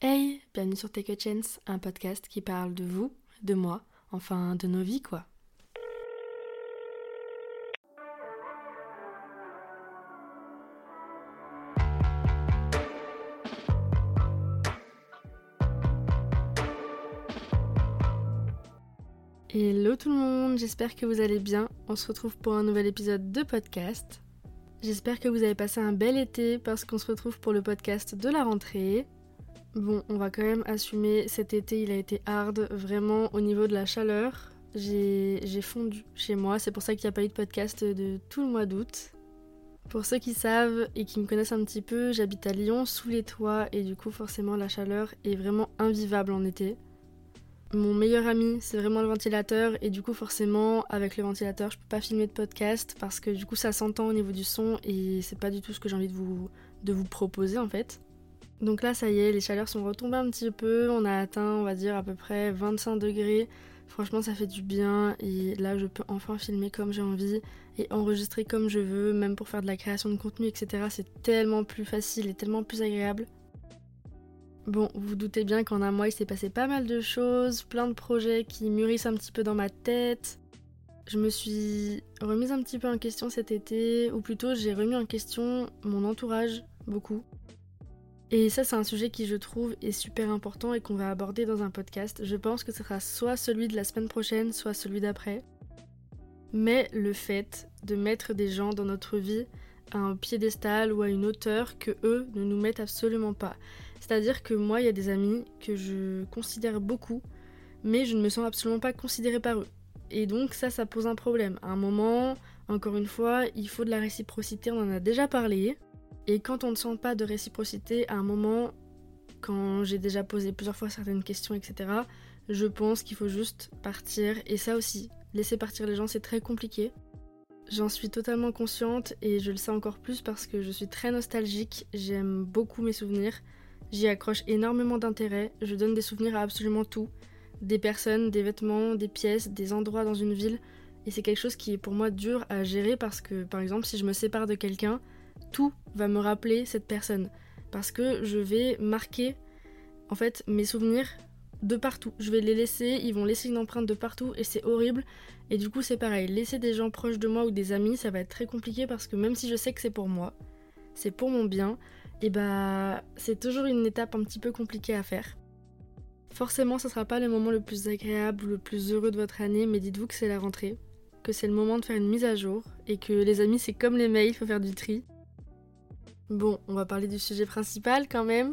Hey, bienvenue sur Take a Chance, un podcast qui parle de vous, de moi, enfin de nos vies quoi. Hello tout le monde, j'espère que vous allez bien. On se retrouve pour un nouvel épisode de podcast. J'espère que vous avez passé un bel été parce qu'on se retrouve pour le podcast de la rentrée. Bon, on va quand même assumer, cet été il a été hard, vraiment au niveau de la chaleur. J'ai fondu chez moi, c'est pour ça qu'il n'y a pas eu de podcast de tout le mois d'août. Pour ceux qui savent et qui me connaissent un petit peu, j'habite à Lyon sous les toits et du coup forcément la chaleur est vraiment invivable en été. Mon meilleur ami, c'est vraiment le ventilateur et du coup forcément avec le ventilateur, je peux pas filmer de podcast parce que du coup ça s'entend au niveau du son et c'est pas du tout ce que j'ai envie de vous, de vous proposer en fait. Donc là ça y est, les chaleurs sont retombées un petit peu, on a atteint on va dire à peu près 25 degrés. Franchement ça fait du bien et là je peux enfin filmer comme j'ai envie et enregistrer comme je veux, même pour faire de la création de contenu etc. C'est tellement plus facile et tellement plus agréable. Bon, vous, vous doutez bien qu'en un mois, il s'est passé pas mal de choses, plein de projets qui mûrissent un petit peu dans ma tête. Je me suis remise un petit peu en question cet été, ou plutôt j'ai remis en question mon entourage, beaucoup. Et ça, c'est un sujet qui, je trouve, est super important et qu'on va aborder dans un podcast. Je pense que ce sera soit celui de la semaine prochaine, soit celui d'après. Mais le fait de mettre des gens dans notre vie à un piédestal ou à une hauteur que eux ne nous mettent absolument pas. C'est-à-dire que moi, il y a des amis que je considère beaucoup, mais je ne me sens absolument pas considérée par eux. Et donc ça, ça pose un problème. À un moment, encore une fois, il faut de la réciprocité, on en a déjà parlé. Et quand on ne sent pas de réciprocité, à un moment, quand j'ai déjà posé plusieurs fois certaines questions, etc., je pense qu'il faut juste partir. Et ça aussi, laisser partir les gens, c'est très compliqué. J'en suis totalement consciente et je le sais encore plus parce que je suis très nostalgique, j'aime beaucoup mes souvenirs, j'y accroche énormément d'intérêt, je donne des souvenirs à absolument tout, des personnes, des vêtements, des pièces, des endroits dans une ville, et c'est quelque chose qui est pour moi dur à gérer parce que par exemple si je me sépare de quelqu'un, tout va me rappeler cette personne, parce que je vais marquer en fait mes souvenirs de partout. Je vais les laisser, ils vont laisser une empreinte de partout et c'est horrible. Et du coup, c'est pareil, laisser des gens proches de moi ou des amis, ça va être très compliqué parce que même si je sais que c'est pour moi, c'est pour mon bien, et bah c'est toujours une étape un petit peu compliquée à faire. Forcément, ce sera pas le moment le plus agréable ou le plus heureux de votre année, mais dites-vous que c'est la rentrée, que c'est le moment de faire une mise à jour et que les amis, c'est comme les mails, il faut faire du tri. Bon, on va parler du sujet principal quand même.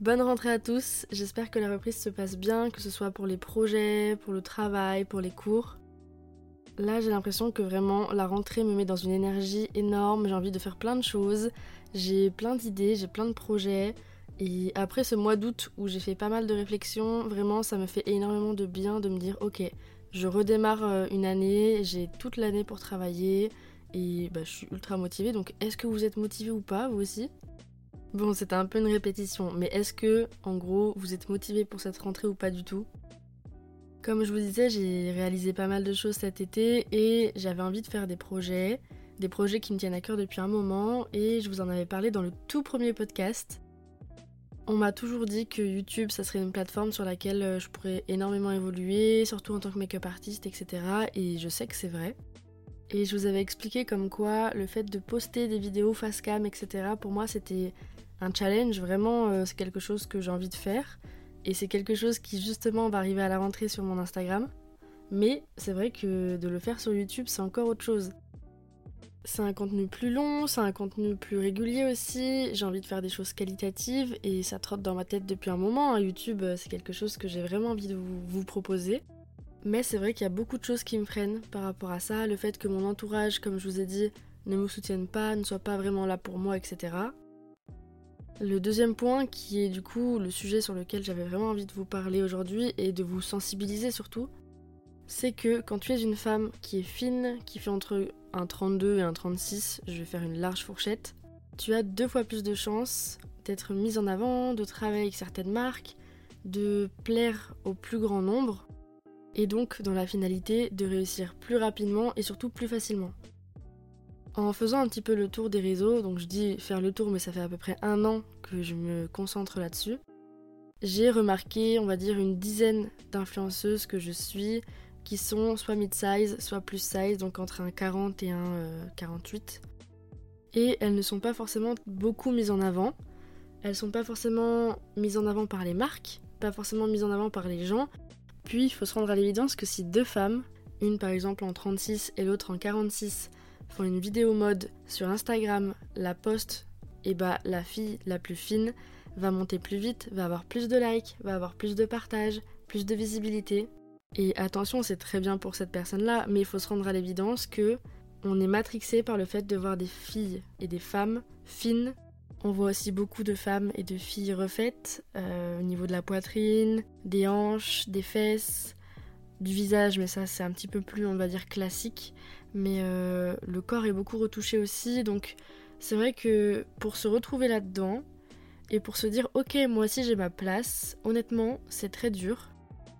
Bonne rentrée à tous, j'espère que la reprise se passe bien, que ce soit pour les projets, pour le travail, pour les cours. Là j'ai l'impression que vraiment la rentrée me met dans une énergie énorme, j'ai envie de faire plein de choses, j'ai plein d'idées, j'ai plein de projets. Et après ce mois d'août où j'ai fait pas mal de réflexions, vraiment ça me fait énormément de bien de me dire ok, je redémarre euh, une année, j'ai toute l'année pour travailler et bah, je suis ultra motivée. Donc est-ce que vous êtes motivé ou pas vous aussi? Bon, c'était un peu une répétition, mais est-ce que, en gros, vous êtes motivé pour cette rentrée ou pas du tout? Comme je vous disais, j'ai réalisé pas mal de choses cet été et j'avais envie de faire des projets, des projets qui me tiennent à cœur depuis un moment et je vous en avais parlé dans le tout premier podcast. On m'a toujours dit que YouTube, ça serait une plateforme sur laquelle euh, je pourrais énormément évoluer, surtout en tant que make-up artiste, etc. Et je sais que c'est vrai. Et je vous avais expliqué comme quoi le fait de poster des vidéos face cam, etc. pour moi c'était un challenge, vraiment, euh, c'est quelque chose que j'ai envie de faire. Et c'est quelque chose qui justement va arriver à la rentrée sur mon Instagram. Mais c'est vrai que de le faire sur YouTube, c'est encore autre chose. C'est un contenu plus long, c'est un contenu plus régulier aussi. J'ai envie de faire des choses qualitatives et ça trotte dans ma tête depuis un moment. Hein. YouTube, euh, c'est quelque chose que j'ai vraiment envie de vous, vous proposer. Mais c'est vrai qu'il y a beaucoup de choses qui me freinent par rapport à ça. Le fait que mon entourage, comme je vous ai dit, ne me soutienne pas, ne soit pas vraiment là pour moi, etc. Le deuxième point, qui est du coup le sujet sur lequel j'avais vraiment envie de vous parler aujourd'hui et de vous sensibiliser surtout, c'est que quand tu es une femme qui est fine, qui fait entre un 32 et un 36, je vais faire une large fourchette, tu as deux fois plus de chances d'être mise en avant, de travailler avec certaines marques, de plaire au plus grand nombre, et donc dans la finalité de réussir plus rapidement et surtout plus facilement. En faisant un petit peu le tour des réseaux, donc je dis faire le tour mais ça fait à peu près un an que je me concentre là-dessus, j'ai remarqué, on va dire, une dizaine d'influenceuses que je suis qui sont soit mid-size, soit plus size, donc entre un 40 et un 48. Euh, et elles ne sont pas forcément beaucoup mises en avant. Elles sont pas forcément mises en avant par les marques, pas forcément mises en avant par les gens. Puis il faut se rendre à l'évidence que si deux femmes, une par exemple en 36 et l'autre en 46, font une vidéo mode sur Instagram, la poste, et bah la fille la plus fine va monter plus vite, va avoir plus de likes, va avoir plus de partages, plus de visibilité. Et attention, c'est très bien pour cette personne-là, mais il faut se rendre à l'évidence que on est matrixé par le fait de voir des filles et des femmes fines. On voit aussi beaucoup de femmes et de filles refaites euh, au niveau de la poitrine, des hanches, des fesses, du visage, mais ça c'est un petit peu plus, on va dire, classique. Mais euh, le corps est beaucoup retouché aussi, donc c'est vrai que pour se retrouver là-dedans et pour se dire ok moi aussi j'ai ma place, honnêtement c'est très dur.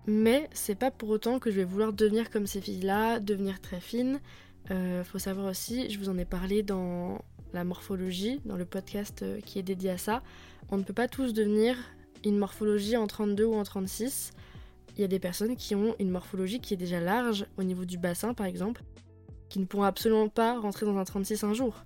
Mais c'est pas pour autant que je vais vouloir devenir comme ces filles-là, devenir très fine. Euh, faut savoir aussi, je vous en ai parlé dans la morphologie, dans le podcast euh, qui est dédié à ça. On ne peut pas tous devenir une morphologie en 32 ou en 36. Il y a des personnes qui ont une morphologie qui est déjà large au niveau du bassin par exemple, qui ne pourront absolument pas rentrer dans un 36 un jour.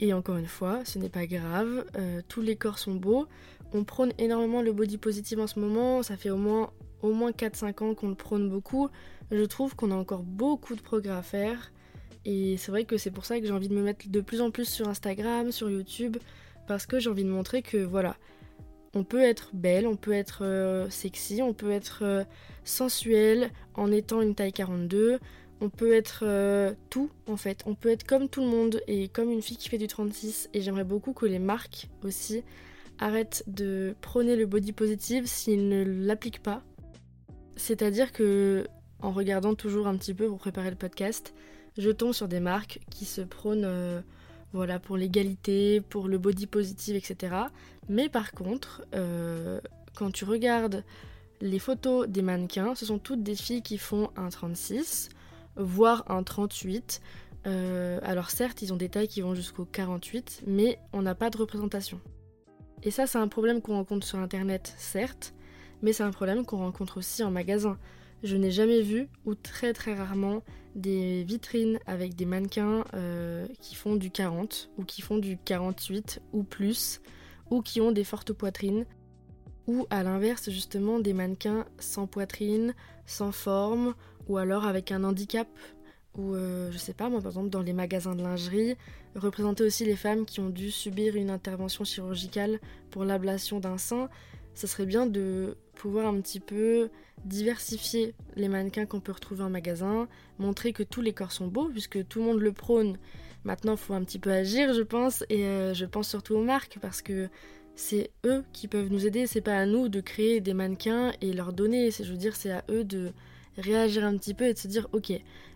Et encore une fois, ce n'est pas grave, euh, tous les corps sont beaux. On prône énormément le body positive en ce moment, ça fait au moins, au moins 4-5 ans qu'on le prône beaucoup. Je trouve qu'on a encore beaucoup de progrès à faire. Et c'est vrai que c'est pour ça que j'ai envie de me mettre de plus en plus sur Instagram, sur YouTube, parce que j'ai envie de montrer que voilà, on peut être belle, on peut être euh, sexy, on peut être euh, sensuelle en étant une taille 42, on peut être euh, tout en fait, on peut être comme tout le monde et comme une fille qui fait du 36 et j'aimerais beaucoup que les marques aussi arrêtent de prôner le body positive s'ils ne l'appliquent pas. C'est-à-dire que en regardant toujours un petit peu pour préparer le podcast, je tombe sur des marques qui se prônent euh, voilà pour l'égalité, pour le body positive, etc. Mais par contre, euh, quand tu regardes les photos des mannequins, ce sont toutes des filles qui font un 36 voire un 38. Euh, alors certes, ils ont des tailles qui vont jusqu'au 48, mais on n'a pas de représentation. Et ça, c'est un problème qu'on rencontre sur Internet, certes, mais c'est un problème qu'on rencontre aussi en magasin. Je n'ai jamais vu, ou très très rarement, des vitrines avec des mannequins euh, qui font du 40, ou qui font du 48 ou plus, ou qui ont des fortes poitrines, ou à l'inverse justement des mannequins sans poitrine, sans forme, ou alors avec un handicap, ou euh, je sais pas, moi par exemple dans les magasins de lingerie, représenter aussi les femmes qui ont dû subir une intervention chirurgicale pour l'ablation d'un sein, ça serait bien de pouvoir un petit peu diversifier les mannequins qu'on peut retrouver en magasin, montrer que tous les corps sont beaux, puisque tout le monde le prône. Maintenant, il faut un petit peu agir, je pense, et euh, je pense surtout aux marques, parce que c'est eux qui peuvent nous aider, c'est pas à nous de créer des mannequins et leur donner, je veux dire, c'est à eux de réagir un petit peu et de se dire ok,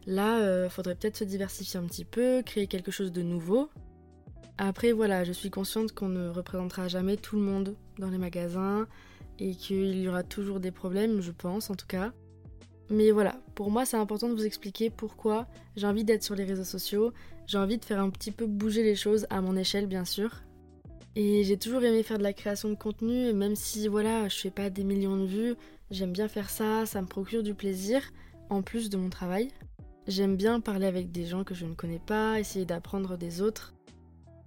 là, euh, faudrait peut-être se diversifier un petit peu, créer quelque chose de nouveau. Après, voilà, je suis consciente qu'on ne représentera jamais tout le monde dans les magasins et qu'il y aura toujours des problèmes, je pense en tout cas. Mais voilà, pour moi, c'est important de vous expliquer pourquoi j'ai envie d'être sur les réseaux sociaux. J'ai envie de faire un petit peu bouger les choses à mon échelle, bien sûr. Et j'ai toujours aimé faire de la création de contenu, même si voilà, je fais pas des millions de vues, J'aime bien faire ça, ça me procure du plaisir, en plus de mon travail. J'aime bien parler avec des gens que je ne connais pas, essayer d'apprendre des autres,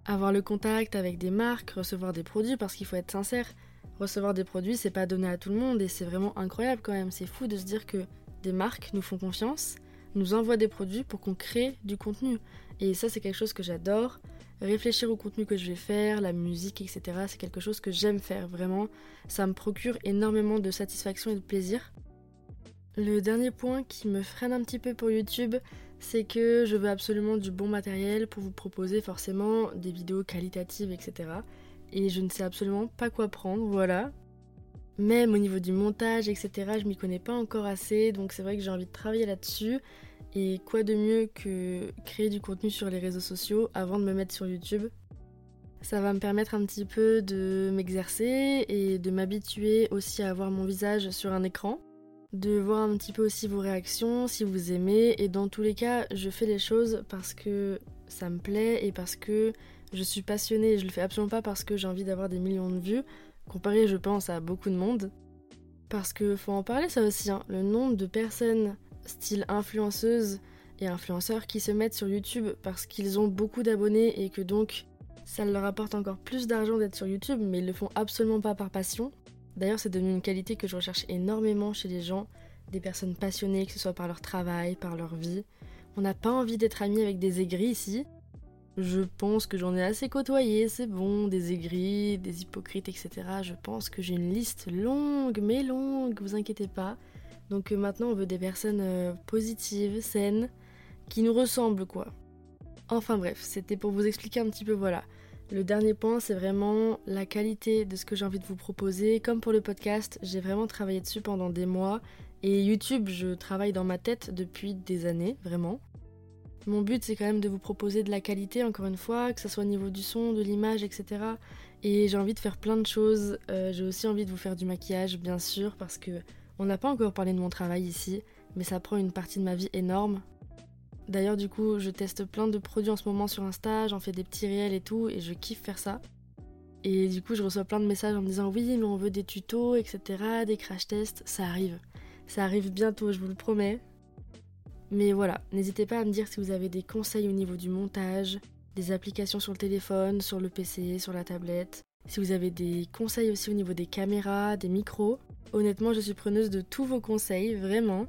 avoir le contact avec des marques, recevoir des produits, parce qu'il faut être sincère. Recevoir des produits, c'est pas donné à tout le monde et c'est vraiment incroyable quand même. C'est fou de se dire que des marques nous font confiance, nous envoient des produits pour qu'on crée du contenu. Et ça, c'est quelque chose que j'adore réfléchir au contenu que je vais faire, la musique, etc. C'est quelque chose que j'aime faire vraiment. Ça me procure énormément de satisfaction et de plaisir. Le dernier point qui me freine un petit peu pour YouTube, c'est que je veux absolument du bon matériel pour vous proposer forcément des vidéos qualitatives, etc. Et je ne sais absolument pas quoi prendre, voilà. Même au niveau du montage, etc., je m'y connais pas encore assez, donc c'est vrai que j'ai envie de travailler là-dessus. Et quoi de mieux que créer du contenu sur les réseaux sociaux avant de me mettre sur YouTube? Ça va me permettre un petit peu de m'exercer et de m'habituer aussi à avoir mon visage sur un écran, de voir un petit peu aussi vos réactions, si vous aimez. Et dans tous les cas, je fais les choses parce que ça me plaît et parce que je suis passionnée. Je le fais absolument pas parce que j'ai envie d'avoir des millions de vues. comparé je pense à beaucoup de monde. Parce que faut en parler ça aussi, hein. le nombre de personnes style influenceuses et influenceurs qui se mettent sur YouTube parce qu'ils ont beaucoup d'abonnés et que donc ça leur apporte encore plus d'argent d'être sur YouTube, mais ils le font absolument pas par passion. D'ailleurs, c'est devenu une qualité que je recherche énormément chez les gens, des personnes passionnées, que ce soit par leur travail, par leur vie. On n'a pas envie d'être amis avec des aigris ici. Je pense que j'en ai assez côtoyé, c'est bon, des aigris, des hypocrites, etc. Je pense que j'ai une liste longue, mais longue, vous inquiétez pas. Donc euh, maintenant, on veut des personnes euh, positives, saines, qui nous ressemblent, quoi. Enfin bref, c'était pour vous expliquer un petit peu, voilà. Le dernier point, c'est vraiment la qualité de ce que j'ai envie de vous proposer. Comme pour le podcast, j'ai vraiment travaillé dessus pendant des mois. Et YouTube, je travaille dans ma tête depuis des années, vraiment. Mon but, c'est quand même de vous proposer de la qualité, encore une fois, que ce soit au niveau du son, de l'image, etc. Et j'ai envie de faire plein de choses. Euh, j'ai aussi envie de vous faire du maquillage, bien sûr, parce que on n'a pas encore parlé de mon travail ici, mais ça prend une partie de ma vie énorme. D'ailleurs, du coup, je teste plein de produits en ce moment sur Insta, j'en fais des petits réels et tout, et je kiffe faire ça. Et du coup, je reçois plein de messages en me disant oui, mais on veut des tutos, etc., des crash tests. Ça arrive. Ça arrive bientôt, je vous le promets. Mais voilà, n'hésitez pas à me dire si vous avez des conseils au niveau du montage, des applications sur le téléphone, sur le PC, sur la tablette. Si vous avez des conseils aussi au niveau des caméras, des micros. Honnêtement, je suis preneuse de tous vos conseils, vraiment.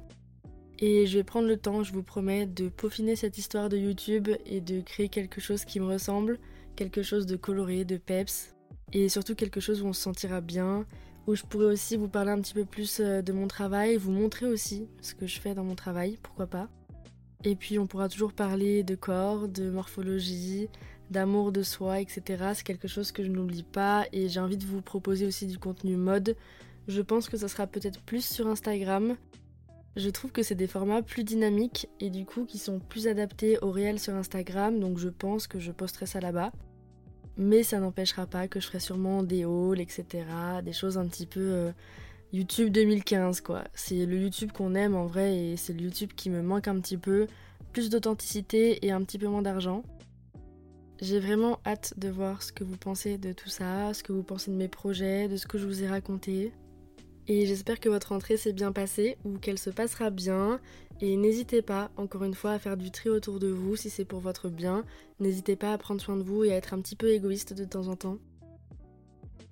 Et je vais prendre le temps, je vous promets, de peaufiner cette histoire de YouTube et de créer quelque chose qui me ressemble, quelque chose de coloré, de peps, et surtout quelque chose où on se sentira bien, où je pourrais aussi vous parler un petit peu plus euh, de mon travail, vous montrer aussi ce que je fais dans mon travail, pourquoi pas. Et puis on pourra toujours parler de corps, de morphologie, d'amour de soi, etc. C'est quelque chose que je n'oublie pas et j'ai envie de vous proposer aussi du contenu mode. Je pense que ça sera peut-être plus sur Instagram, je trouve que c'est des formats plus dynamiques et du coup qui sont plus adaptés au réel sur Instagram, donc je pense que je posterai ça là-bas. Mais ça n'empêchera pas que je ferai sûrement des hauls, etc. Des choses un petit peu euh, YouTube 2015 quoi. C'est le YouTube qu'on aime en vrai et c'est le YouTube qui me manque un petit peu. Plus d'authenticité et un petit peu moins d'argent. J'ai vraiment hâte de voir ce que vous pensez de tout ça, ce que vous pensez de mes projets, de ce que je vous ai raconté. Et j'espère que votre rentrée s'est bien passée ou qu'elle se passera bien. Et n'hésitez pas, encore une fois, à faire du tri autour de vous si c'est pour votre bien. N'hésitez pas à prendre soin de vous et à être un petit peu égoïste de temps en temps.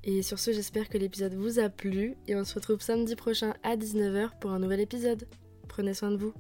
Et sur ce, j'espère que l'épisode vous a plu et on se retrouve samedi prochain à 19h pour un nouvel épisode. Prenez soin de vous.